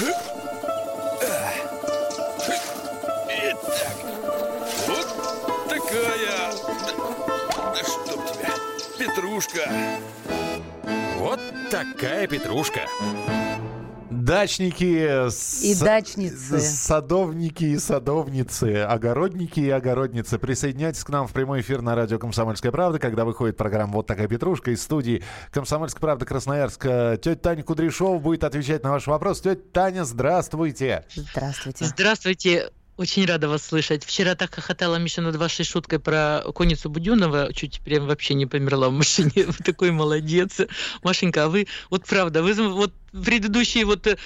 Итак, вот такая... Да, да чтоб тебя, петрушка. Вот такая петрушка. Дачники, И с- дачницы. садовники и садовницы, огородники и огородницы. Присоединяйтесь к нам в прямой эфир на радио «Комсомольская правда», когда выходит программа «Вот такая петрушка» из студии «Комсомольская правда» Красноярск. Тетя Таня Кудряшова будет отвечать на ваш вопрос. Тетя Таня, здравствуйте. Здравствуйте. Здравствуйте. Очень рада вас слышать. Вчера так хохотала Миша над вашей шуткой про конницу Буденова. Чуть прям вообще не померла в машине. Вы такой молодец. Машенька, а вы, вот правда, вы вот предыдущий вот э,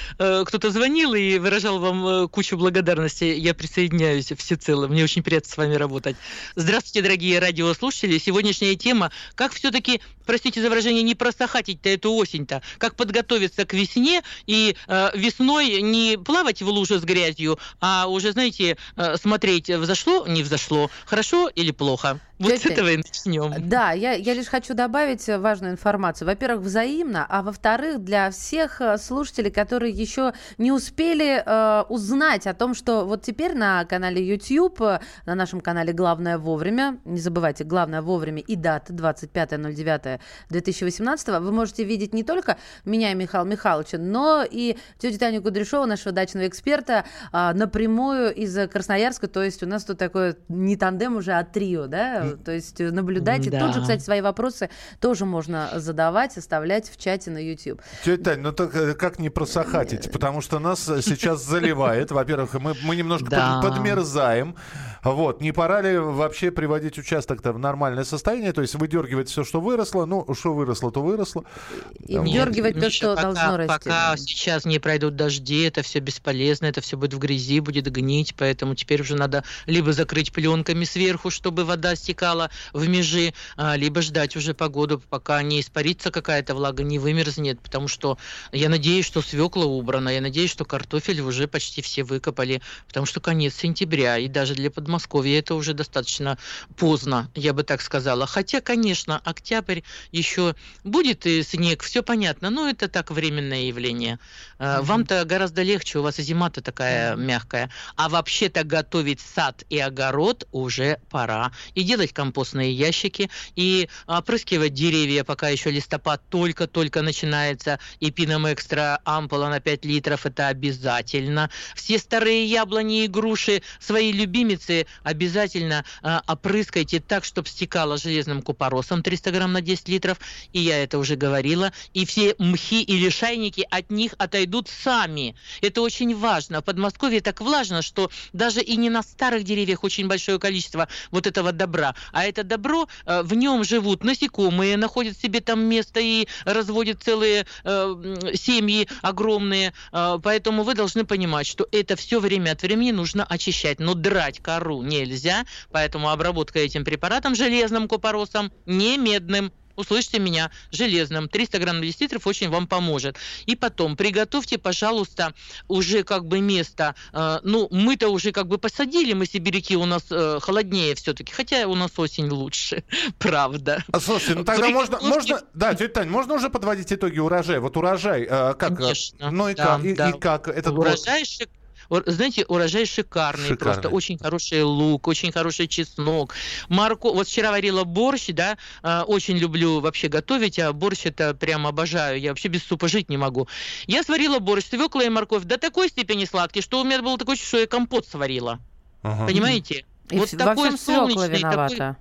кто-то звонил и выражал вам э, кучу благодарности. Я присоединяюсь всецело. Мне очень приятно с вами работать. Здравствуйте, дорогие радиослушатели. Сегодняшняя тема, как все-таки, простите за выражение, не просохатить-то эту осень-то, как подготовиться к весне и э, весной не плавать в луже с грязью, а уже, знаете, э, смотреть, взошло, не взошло, хорошо или плохо. Вот с Тетя, этого и начнем. Да, я, я лишь хочу добавить важную информацию. Во-первых, взаимно, а во-вторых, для всех э, слушателей, которые еще не успели э, узнать о том, что вот теперь на канале YouTube, э, на нашем канале «Главное вовремя», не забывайте, «Главное вовремя» и дата 25.09.2018, вы можете видеть не только меня и Михаила Михайловича, но и тетю Таню Кудряшову, нашего дачного эксперта, э, напрямую из Красноярска. То есть у нас тут такое не тандем уже, а трио, да? То есть наблюдайте. Да. Тут же, кстати, свои вопросы тоже можно задавать, оставлять в чате на YouTube. Тетя Тань, ну так э, как не просохатить? Потому что нас э, сейчас заливает. Во-первых, мы, мы немножко Да. под- подмерзаем. Вот. Не пора ли вообще приводить участок-то в нормальное состояние? То есть выдергивать все, что выросло. Ну, что выросло, то выросло. И Вот. вдергивать то, Миша, что пока, должно расти. Пока да. сейчас не пройдут дожди, это все бесполезно, это все будет в грязи, будет гнить, поэтому теперь уже надо либо закрыть пленками сверху, чтобы вода стекала в межи, а, либо ждать уже погоду, пока не испарится какая-то влага, не вымерзнет, потому что я надеюсь, что свекла убрана, я надеюсь, что картофель уже почти все выкопали, потому что конец сентября, и даже для Подмосковья это уже достаточно поздно, я бы так сказала. Хотя, конечно, октябрь еще будет и снег, все понятно, но это так временное явление. Э. Вам-то гораздо легче, у вас и зима-то такая мягкая. А вообще-то готовить сад и огород уже пора. И делать компостные ящики, и опрыскивать деревья, пока еще листопад только-только начинается, и пином экстра ампула на 5 литров, это обязательно. Все старые яблони и груши, свои любимицы, обязательно э, опрыскайте так, чтобы стекало железным купоросом 300 грамм на 10 литров, и я это уже говорила, и все мхи и лишайники от них отойдут сами. Это очень важно. В Подмосковье так влажно, что даже и не на старых деревьях очень большое количество вот этого добра, а это добро, э, в нем живут насекомые, находят себе там место и разводят целые э, семьи огромные, Э, поэтому вы должны понимать, что это все время от времени нужно очищать, но драть кору нельзя, поэтому обработка этим препаратом железным купоросом, не медным, Услышьте меня, железным, 300 грамм на 10 литров очень вам поможет. И потом приготовьте, пожалуйста, уже как бы место. э, ну, мы-то уже как бы посадили, мы сибиряки, у нас э, холоднее все-таки, хотя у нас осень лучше, правда. А, слушайте, ну тогда можно, можно, да, тетя Тань, можно уже подводить итоги урожая? Вот урожай, э, как? э, Конечно, ну и да, как? И, да. и как? Этот год? урожай ур- знаете, урожай шикарный, Шикарный. просто очень хороший лук, очень хороший чеснок, морко. Вот вчера варила борщ, да, э, очень люблю вообще готовить, а борщ это прям обожаю, я вообще без супа жить не могу. Я сварила борщ, свекла и морковь до такой степени сладкий, что у меня было такое чувство, что я компот сварила, Ага. понимаете? И вот во такой всем солнечный, такой-.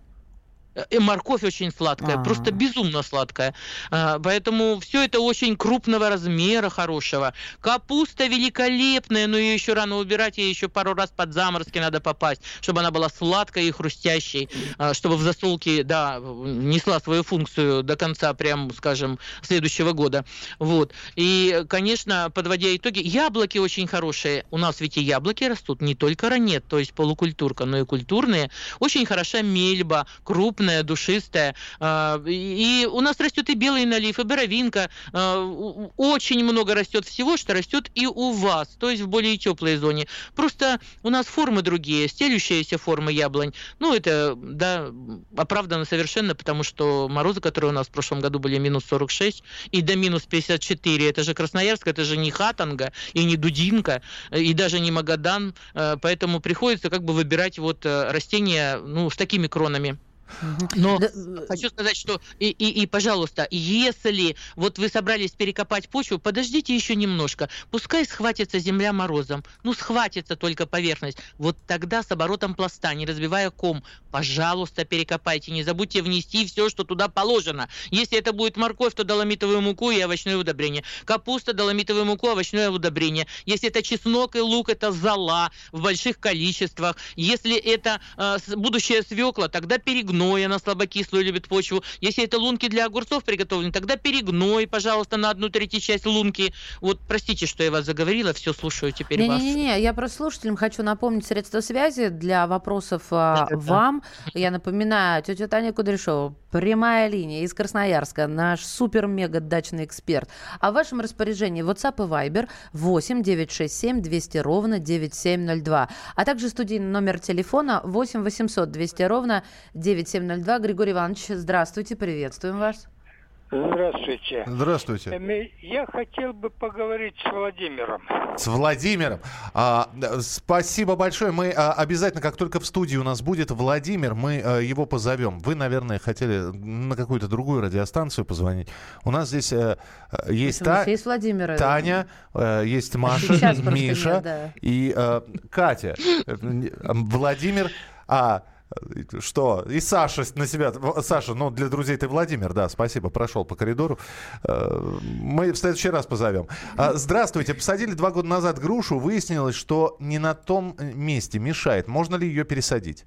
И морковь очень сладкая, А. просто безумно сладкая. А, Поэтому все это очень крупного размера, хорошего. Капуста великолепная, но ее еще рано убирать, ей еще пару раз под заморозки надо попасть, чтобы она была сладкой и хрустящей, а, чтобы в засолке, да, несла свою функцию до конца, прям, скажем, следующего года. Вот. И, конечно, подводя итоги, яблоки очень хорошие. У нас ведь и яблоки растут, не только ранет, то есть полукультурка, но и культурные. Очень хороша мельба, крупная крупная, душистая. А, и у нас растет и белый налив, и боровинка. А, очень много растет всего, что растет и у вас, то есть в более теплой зоне. Просто у нас формы другие, стелющиеся формы яблонь. Ну, это, да, оправдано совершенно, потому что морозы, которые у нас в прошлом году были минус 46 и до минус 54, это же Красноярск, это же не Хатанга и не Дудинка, и даже не Магадан, поэтому приходится как бы выбирать вот э, растения, ну, с такими кронами. Но да. хочу сказать, что и, и, и, пожалуйста, если вот вы собрались перекопать почву, подождите еще немножко. Пускай схватится земля морозом. Ну, схватится только поверхность. Вот тогда с оборотом пласта, не разбивая ком, пожалуйста, перекопайте. Не забудьте внести все, что туда положено. Если это будет морковь, то доломитовую муку и овощное удобрение. Капуста, доломитовую муку, овощное удобрение. Если это чеснок и лук, это зола в больших количествах. Если это э, будущая свекла, тогда перегной гной, она слабокислую любит почву. Если это лунки для огурцов приготовлены, тогда перегной, пожалуйста, на одну третью часть лунки. Вот простите, что я вас заговорила, все слушаю теперь не, вас. Не-не-не, я просто слушателям хочу напомнить средства связи для вопросов а, да, вам. Да. Я напоминаю, тетя Таня Кудряшова, прямая линия из Красноярска, наш супер-мега дачный эксперт. А в вашем распоряжении WhatsApp и Viber 8 967 200 ровно 9702. А также студийный номер телефона 8 800 200 ровно 9702. 9702. Григорий Иванович, здравствуйте, приветствуем вас. Здравствуйте. Здравствуйте. Эм, я хотел бы поговорить с Владимиром. С Владимиром. А, спасибо большое. Мы а, обязательно, как только в студии у нас будет Владимир, мы а, его позовем. Вы, наверное, хотели на какую-то другую радиостанцию позвонить. У нас здесь а, есть, та... есть Владимир. Таня, а, есть Маша, Миша нет, да. и а, Катя. Владимир. А, что? И Саша на себя... Саша, ну, для друзей ты Владимир, да, спасибо, прошел по коридору. Э, мы в следующий раз позовем. А, здравствуйте. Посадили два года назад грушу. Выяснилось, что не на том месте мешает. Можно ли ее пересадить?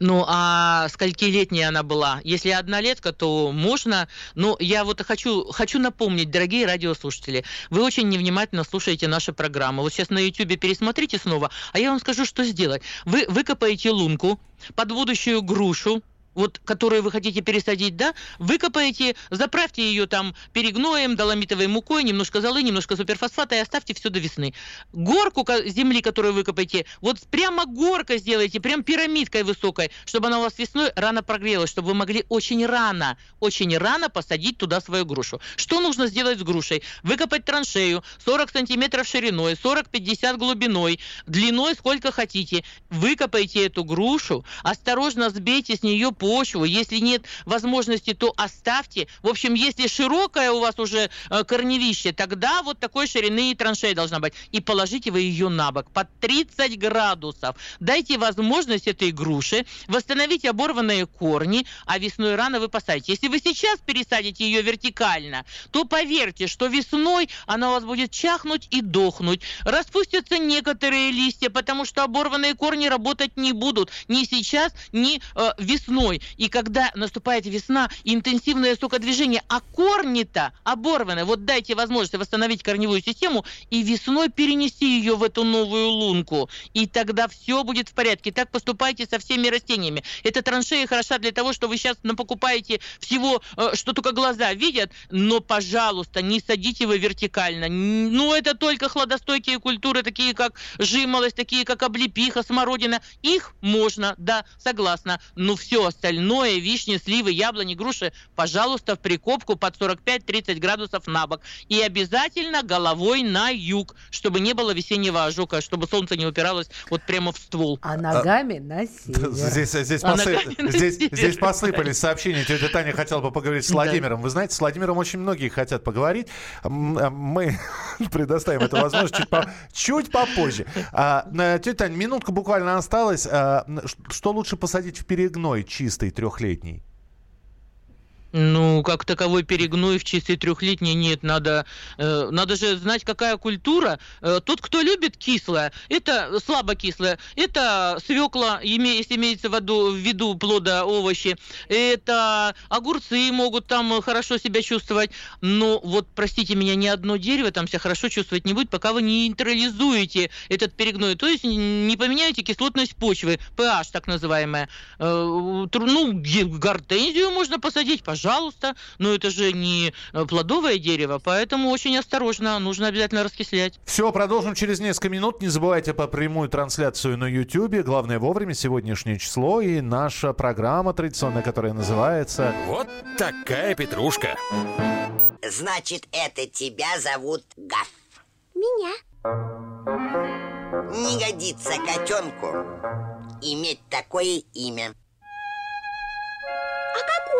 Ну, а сколькилетняя она была? Если однолетка, то можно. Но я вот хочу, хочу напомнить, дорогие радиослушатели, вы очень невнимательно слушаете наши программы. Вот сейчас на YouTube пересмотрите снова, а я вам скажу, что сделать. Вы выкопаете лунку под будущую грушу, вот, которую вы хотите пересадить, да, выкопаете, заправьте ее там перегноем, доломитовой мукой, немножко золы, немножко суперфосфата и оставьте все до весны. Горку земли, которую выкопаете, вот прямо горка сделайте, прям пирамидкой высокой, чтобы она у вас весной рано прогрелась, чтобы вы могли очень рано, очень рано посадить туда свою грушу. Что нужно сделать с грушей? Выкопать траншею 40 сантиметров шириной, 40-50 глубиной, длиной сколько хотите. Выкопайте эту грушу, осторожно сбейте с нее почву. Если нет возможности, то оставьте. В общем, если широкое у вас уже э, корневище, тогда вот такой ширины и траншея должна быть. И положите вы ее на бок под 30 градусов. Дайте возможность этой груши восстановить оборванные корни, а весной рано вы посадите. Если вы сейчас пересадите ее вертикально, то поверьте, что весной она у вас будет чахнуть и дохнуть. Распустятся некоторые листья, потому что оборванные корни работать не будут ни сейчас, ни э, весной зимой, и когда наступает весна, интенсивное сокодвижение, а корни-то оборваны. Вот дайте возможность восстановить корневую систему и весной перенести ее в эту новую лунку. И тогда все будет в порядке. Так поступайте со всеми растениями. Эта траншея хороша для того, что вы сейчас покупаете всего, э, что только глаза видят, но, пожалуйста, не садите вы вертикально. Ну, это только хладостойкие культуры, такие как жимолость, такие как облепиха, смородина. Их можно, да, согласна. Но все остальное, вишни, сливы, яблони, груши, пожалуйста, в прикопку под 45-30 градусов на бок. И обязательно головой на юг, чтобы не было весеннего ожога, чтобы солнце не упиралось вот прямо в ствол. А ногами а, на север. Здесь, здесь, а здесь, здесь посыпались сообщения. Тетя Таня хотела бы поговорить с Владимиром. Вы знаете, с Владимиром очень многие хотят поговорить. Мы предоставим эту возможность чуть, по... чуть попозже. А, тетя Таня, минутка буквально осталась. А, что лучше посадить в перегной чистый трехлетний? Ну, как таковой перегной в чистый трехлетний нет. Надо, э, надо же знать, какая культура. Э, тот, кто любит кислое, это слабо кислое, это свекла, име, если имеется в виду, в виду плода, овощи, это огурцы могут там хорошо себя чувствовать. Но вот, простите меня, ни одно дерево там себя хорошо чувствовать не будет, пока вы не нейтрализуете этот перегной. То есть не поменяете кислотность почвы, pH так называемая. Э, ну, гортензию можно посадить, пожалуйста пожалуйста, но это же не э, плодовое дерево, поэтому очень осторожно, нужно обязательно раскислять. Все, продолжим через несколько минут. Не забывайте по прямую трансляцию на YouTube. Главное вовремя, сегодняшнее число и наша программа традиционная, которая называется... Вот такая петрушка. Значит, это тебя зовут Гаф. Меня. Не годится котенку иметь такое имя.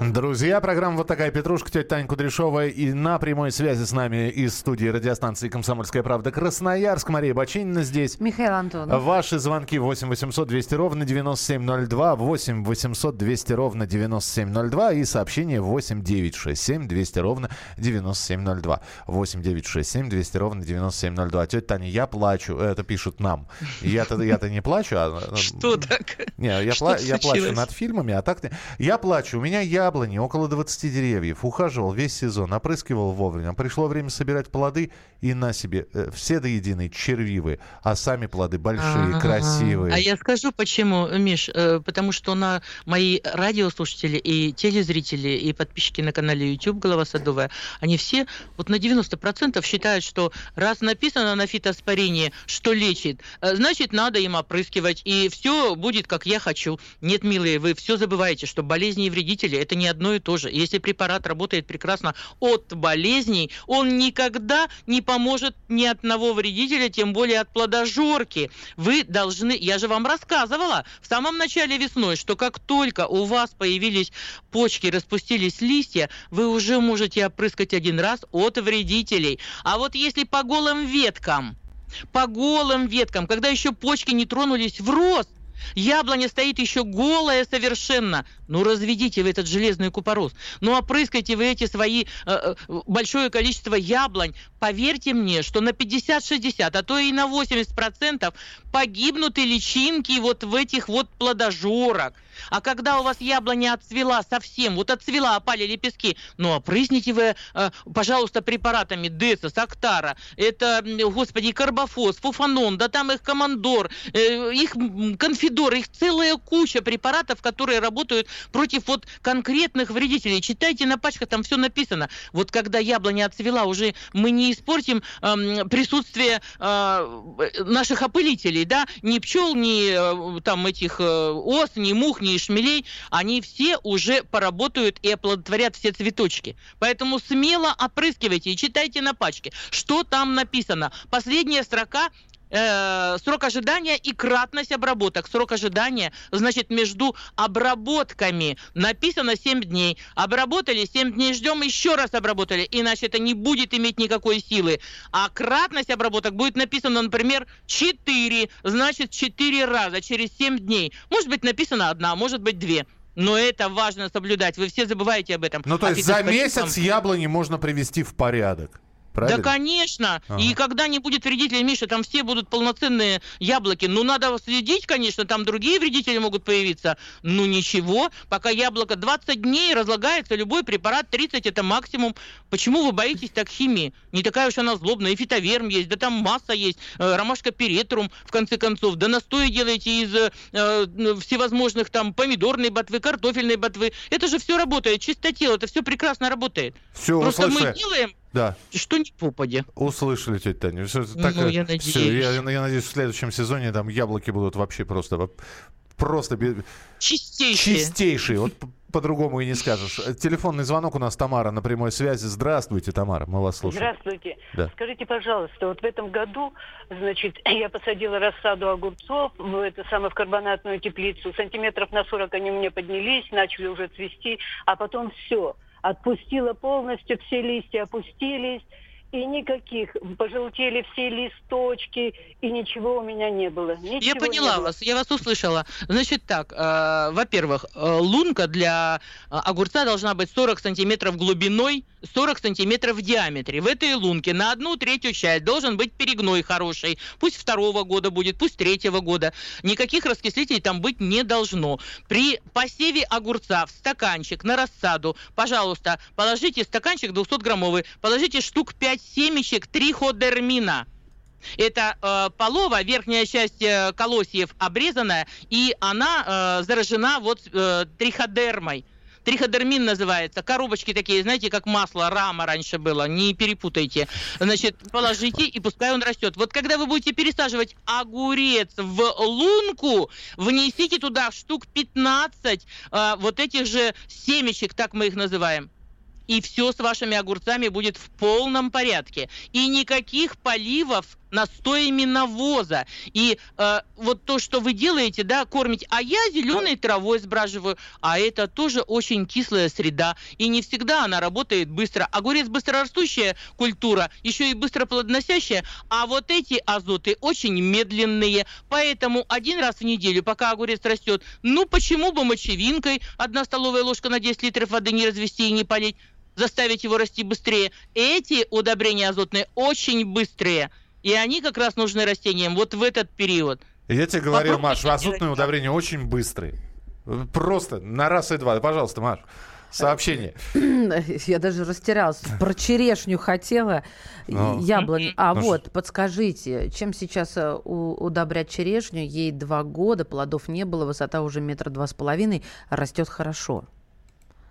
Друзья, программа «Вот такая петрушка», тетя Таня Кудряшова и на прямой связи с нами из студии радиостанции «Комсомольская правда» Красноярск. Мария Бочинина здесь. Михаил Антонов. Ваши звонки 8 800 200 ровно 9702, 8 800 200 ровно 9702 и сообщение 8 967 200 ровно 9702. 8 967 200 ровно 9702. Тетя Таня, я плачу. Это пишут нам. Я-то я-то не плачу. А... Что так? Не, я, пла- я плачу над фильмами, а так... Я плачу. У меня яблони яблони, около 20 деревьев. Ухаживал весь сезон, опрыскивал вовремя. Пришло время собирать плоды, и на себе э, все до единой червивые, а сами плоды большие, А-а-а. красивые. А я скажу почему, Миш, э, потому что на мои радиослушатели и телезрители, и подписчики на канале YouTube «Голова садовая», они все вот на 90% считают, что раз написано на фитоспорении, что лечит, э, значит, надо им опрыскивать, и все будет, как я хочу. Нет, милые, вы все забываете, что болезни и вредители – это не одно и то же. Если препарат работает прекрасно от болезней, он никогда не поможет ни одного вредителя, тем более от плодожорки. Вы должны, я же вам рассказывала в самом начале весной, что как только у вас появились почки, распустились листья, вы уже можете опрыскать один раз от вредителей. А вот если по голым веткам, по голым веткам, когда еще почки не тронулись в рост, Яблоня стоит еще голая совершенно. Ну, разведите вы этот железный купорос. Ну, опрыскайте вы эти свои э, э большое количество яблонь. Поверьте мне, что на 50-60, а то и на 80% погибнут и личинки вот в этих вот плодожорах. А когда у вас яблоня отцвела совсем, вот отцвела, опали лепестки, ну, опрысните вы, э, пожалуйста, препаратами Деса, Сактара, это, господи, Карбофос, Фуфанон, да там их Командор, э, их Конфидор, их целая куча препаратов, которые работают против вот конкретных вредителей. Читайте на пачках, там все написано. Вот когда яблоня отцвела, уже мы не испортим э, присутствие э, наших опылителей, да, ни пчел, ни э, там этих э, ос, ни мух, ни шмелей, они все уже поработают и оплодотворят все цветочки. Поэтому смело опрыскивайте и читайте на пачке, что там написано. Последняя строка э, срок ожидания и кратность обработок. Срок ожидания, значит, между обработками написано 7 дней. Обработали, 7 дней ждем, еще раз обработали, иначе это не будет иметь никакой силы. А кратность обработок будет написано, например, 4, значит, 4 раза через 7 дней. Может быть написано одна, может быть две. Но это важно соблюдать. Вы все забываете об этом. Ну, то есть а за месяц яблони можно привести в порядок. Правильно? Да, конечно. Ага. И когда не будет вредителей, Миша, там все будут полноценные яблоки. Ну, надо следить, конечно, там другие вредители могут появиться. Ну, ничего. Пока яблоко 20 дней разлагается, любой препарат 30 это максимум. Почему вы боитесь так химии? Не такая уж она злобная. И фитоверм есть, да там масса есть. Э, ромашка перетрум, в конце концов. Да настои делаете из э, э всевозможных там помидорной ботвы, картофельной ботвы. Это же все работает. Чистотел, это все прекрасно работает. Все, Просто мы делаем да. Что не попадя. Услышали, тетя Таня. Все, ну, так, я надеюсь. Все, я, я надеюсь, в следующем сезоне там яблоки будут вообще просто... Просто... Чистейшие. Чистейшие. Вот по-другому и не скажешь. Э, Телефонный звонок у нас Тамара на прямой связи. Здравствуйте, Тамара, мы вас слушаем. Здравствуйте. Да. Скажите, пожалуйста, вот в этом году, значит, я посадила рассаду огурцов в это самое в карбонатную теплицу. Сантиметров на 40 они у меня поднялись, начали уже цвести, а потом все. Отпустила полностью, все листья опустились, и никаких. Пожелтели все листочки, и ничего у меня не было. Ничего Я поняла было. вас, я вас услышала. Значит так, э, во-первых, э, лунка для э, огурца должна быть 40 сантиметров глубиной, 40 сантиметров в диаметре. В этой лунке на одну третью часть должен быть перегной хороший. Пусть второго года будет, пусть третьего года. Никаких раскислителей там быть не должно. При посеве огурца в стаканчик на рассаду, пожалуйста, положите стаканчик 200-граммовый, положите штук 5 семечек триходермина. Это э, полова, верхняя часть э, колосьев обрезанная, и она э, заражена вот э, триходермой. Триходермин называется. Коробочки такие, знаете, как масло, рама раньше было. Не перепутайте. Значит, положите, и пускай он растет. Вот когда вы будете пересаживать огурец в лунку, внесите туда штук 15 э, вот этих же семечек, так мы их называем и все с вашими огурцами будет в полном порядке. И никаких поливов настоями навоза. И э, вот то, что вы делаете, да, кормите. А я зеленой травой сбраживаю. А это тоже очень кислая среда. И не всегда она работает быстро. Огурец быстрорастущая культура, еще и быстро плодоносящая. А вот эти азоты очень медленные. Поэтому один раз в неделю, пока огурец растет, ну почему бы мочевинкой одна столовая ложка на 10 литров воды не развести и не полить? Заставить его расти быстрее. Эти удобрения азотные очень быстрые. И они как раз нужны растениям вот в этот период. Я тебе говорил, Попробуйте Маш, азотные удобрения очень быстрые. Просто на раз и два. Пожалуйста, Маш, сообщение. Я даже растерялась. Про черешню хотела, Ну. яблоню. А Ну вот, подскажите, чем сейчас э, у- удобрять черешню? Ей два года, плодов не было, высота уже метра два с половиной, растет хорошо.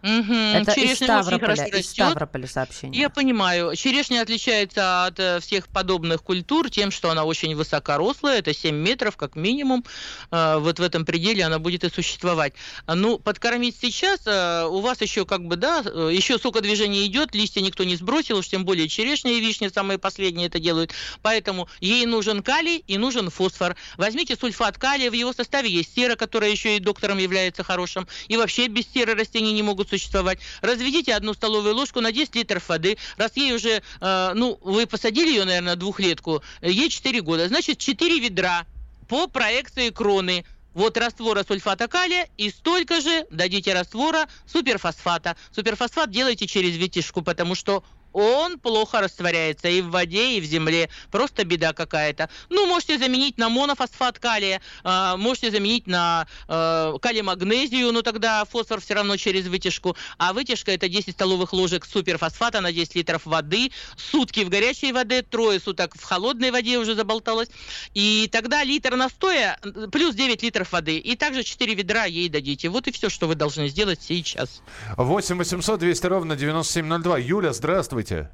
Мгм. Это из Черешня очень хорошо из. Ставрополя сообщение. Я понимаю. Черешня отличается от э, всех подобных культур тем, что она очень высокорослая, это 7 метров как минимум. Э, вот в этом пределе она будет и существовать. Ну, подкормить сейчас, э, у вас еще как бы, да, еще сокодвижение идет, листья никто не сбросил, уж тем более черешня и вишня самые последние это делают. Поэтому ей нужен калий и нужен фосфор. Возьмите сульфат калия, в его составе есть сера, которая еще и доктором является хорошим. И вообще без серы растения не могут существовать. Разведите одну столовую ложку на 10 литров воды. Раз ей уже, э, ну, вы посадили ее, наверное, двухлетку, э, ей 4 года. Значит, 4 ведра по проекции кроны. Вот раствора сульфата калия и столько же дадите раствора суперфосфата. Суперфосфат делайте через витишку, потому что он плохо растворяется и в воде, и в земле. Просто беда какая-то. Ну, можете заменить на монофосфат калия, э, можете заменить на э, калий-магнезию, но тогда фосфор все равно через вытяжку. А вытяжка это 10 столовых ложек суперфосфата на 10 литров воды, сутки в горячей воде, трое суток в холодной воде уже заболталось. И тогда литр настоя плюс 9 литров воды. И также 4 ведра ей дадите. Вот и все, что вы должны сделать сейчас. 8 800 200 ровно 9702. Юля, здравствуйте.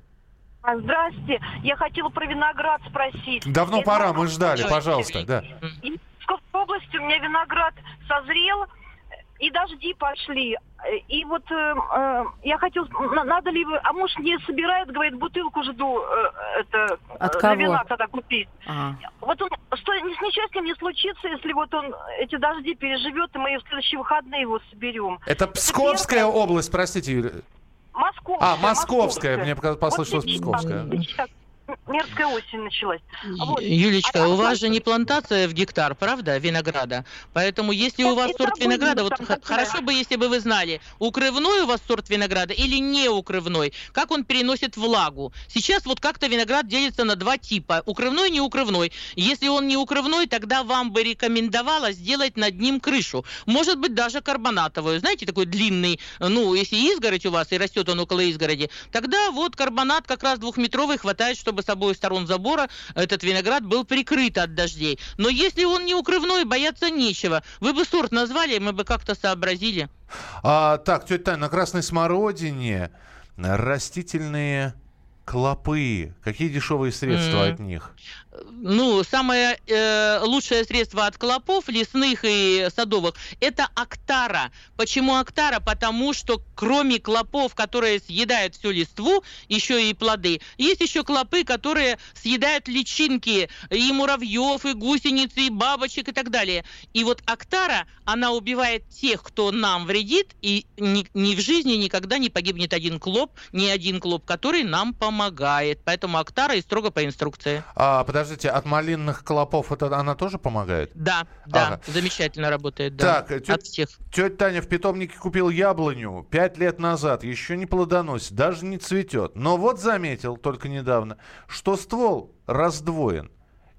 А, Здрасте. Я хотела про виноград спросить. Давно Я пора, мы ждали, пожалуйста. Да. И В Псковской области у меня виноград созрел, и дожди пошли. И вот э, э, я хотела, на- надо ли, вы- а муж не собирает, говорит, бутылку жду, э, это, От э, кого? на вина тогда купить. А. Вот он, что ни- с ним не случится, если вот он эти дожди переживет, и мы в следующие выходные его соберем. Это Псковская область, простите, Юля. Московская. А, Московская. Мне пока- послышалось Вот сейчас, Псковская. сейчас мерзкая осень началась. Вот. Юлечка, А- у вас же не плантация в гектар, правда, винограда? Поэтому если у вас сорт винограда, вот хорошо бы, если бы вы знали, укрывной у вас сорт винограда или не укрывной, как он переносит влагу. Сейчас вот как-то виноград делится на два типа, укрывной и неукрывной. Если он не укрывной, тогда вам бы рекомендовала сделать над ним крышу. Может быть, даже карбонатовую, знаете, такой длинный, ну, если изгородь у вас и растет он около изгороди, тогда вот карбонат как раз двухметровый хватает, чтобы с обоих сторон забора этот виноград был прикрыт от дождей. Но если он не укрывной, бояться нечего. Вы бы сорт назвали, мы бы как-то сообразили. А, так, тетя Таня, на красной смородине растительные клопы. Какие дешевые средства М. от них? Ну, самое э, лучшее средство от клопов, лесных и садовых, это актара. Почему актара? Потому что кроме клопов, которые съедают всю листву, еще и плоды, есть еще клопы, которые съедают личинки и муравьев, и гусениц, и бабочек и так далее. И вот актара, она убивает тех, кто нам вредит, и ни, ни в жизни никогда не погибнет один клоп, ни один клоп, который нам помогает. Поэтому актара и строго по инструкции. А, подождите, от малинных клопов это она тоже помогает? Да, да, Ага. замечательно работает. Да, Так, тё- от всех. тетя Таня в питомнике купил яблоню пять лет назад, еще не плодоносит, даже не цветет. Но вот заметил только недавно, что ствол раздвоен.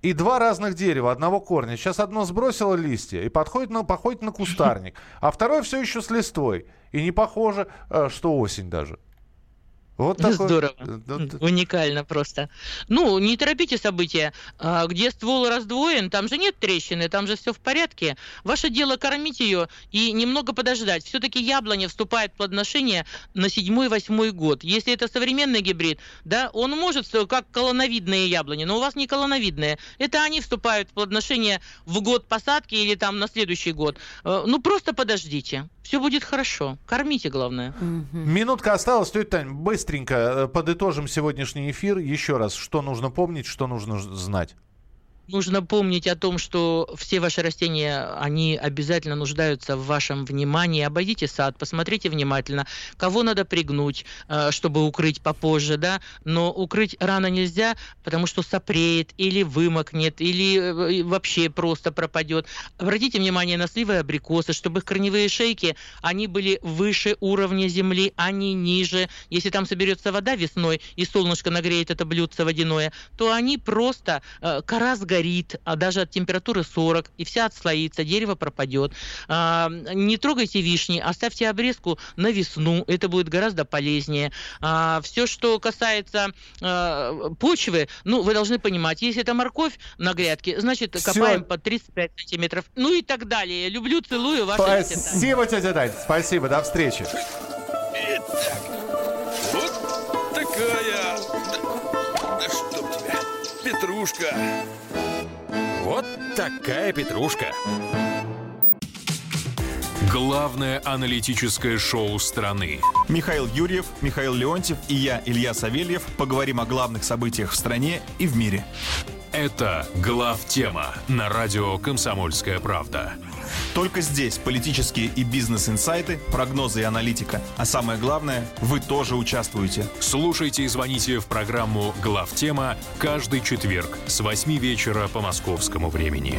И два разных дерева, одного корня. Сейчас одно сбросило листья и подходит на, походит на кустарник, а второе все еще с листвой. И не похоже, э, что осень даже. Вот такой- Здорово. э, вот- Уникально просто. Ну, не торопите события. А, Где ствол раздвоен, там же нет трещины, там же все в порядке. Ваше дело кормить ее и немного подождать. Все-таки яблоня вступает в плодоношение на седьмой-восьмой год. Если это современный гибрид, да, он может, э, как колоновидные яблони, но у вас не колоновидные. Это они вступают в плодоношение в год посадки или там на следующий год. Э, Ну, просто подождите. Все будет хорошо. Кормите, главное. Минутка осталась, тетя Тань, быстренько э, подытожим сегодняшний эфир. Еще раз, что нужно помнить, что нужно знать. Нужно помнить о том, что все ваши растения, они обязательно нуждаются в вашем внимании. Обойдите сад, посмотрите внимательно, кого надо пригнуть, э, чтобы укрыть попозже, да, но укрыть рано нельзя, потому что сопреет или вымокнет, или э, вообще просто пропадет. Обратите внимание на сливы и абрикосы, чтобы их корневые шейки, они были выше уровня земли, а не ниже. Если там соберется вода весной и солнышко нагреет это блюдце водяное, то они просто, э, кора сгорит, а даже от температуры 40, и вся отслоится, дерево пропадет. А, не трогайте вишни, оставьте обрезку на весну, это будет гораздо полезнее. все, что касается э, почвы, ну, вы должны понимать, если это морковь на грядке, значит, Всё. копаем по 35 сантиметров, ну и так далее. Люблю, целую, ваша. Спасибо, тетя Тань. Спасибо, до встречи. Итак, вот такая... Да, да чтоб тебя, Петрушка. Вот такая петрушка. Главное аналитическое шоу страны. Михаил Юрьев, Михаил Леонтьев и я, Илья Савельев, поговорим о главных событиях в стране и в мире. Это главтема на радио «Комсомольская правда». Только здесь политические и бизнес-инсайты, прогнозы и аналитика. А самое главное, вы тоже участвуете. Слушайте и звоните в программу «Главтема» каждый четверг с 8 вечера по московскому времени.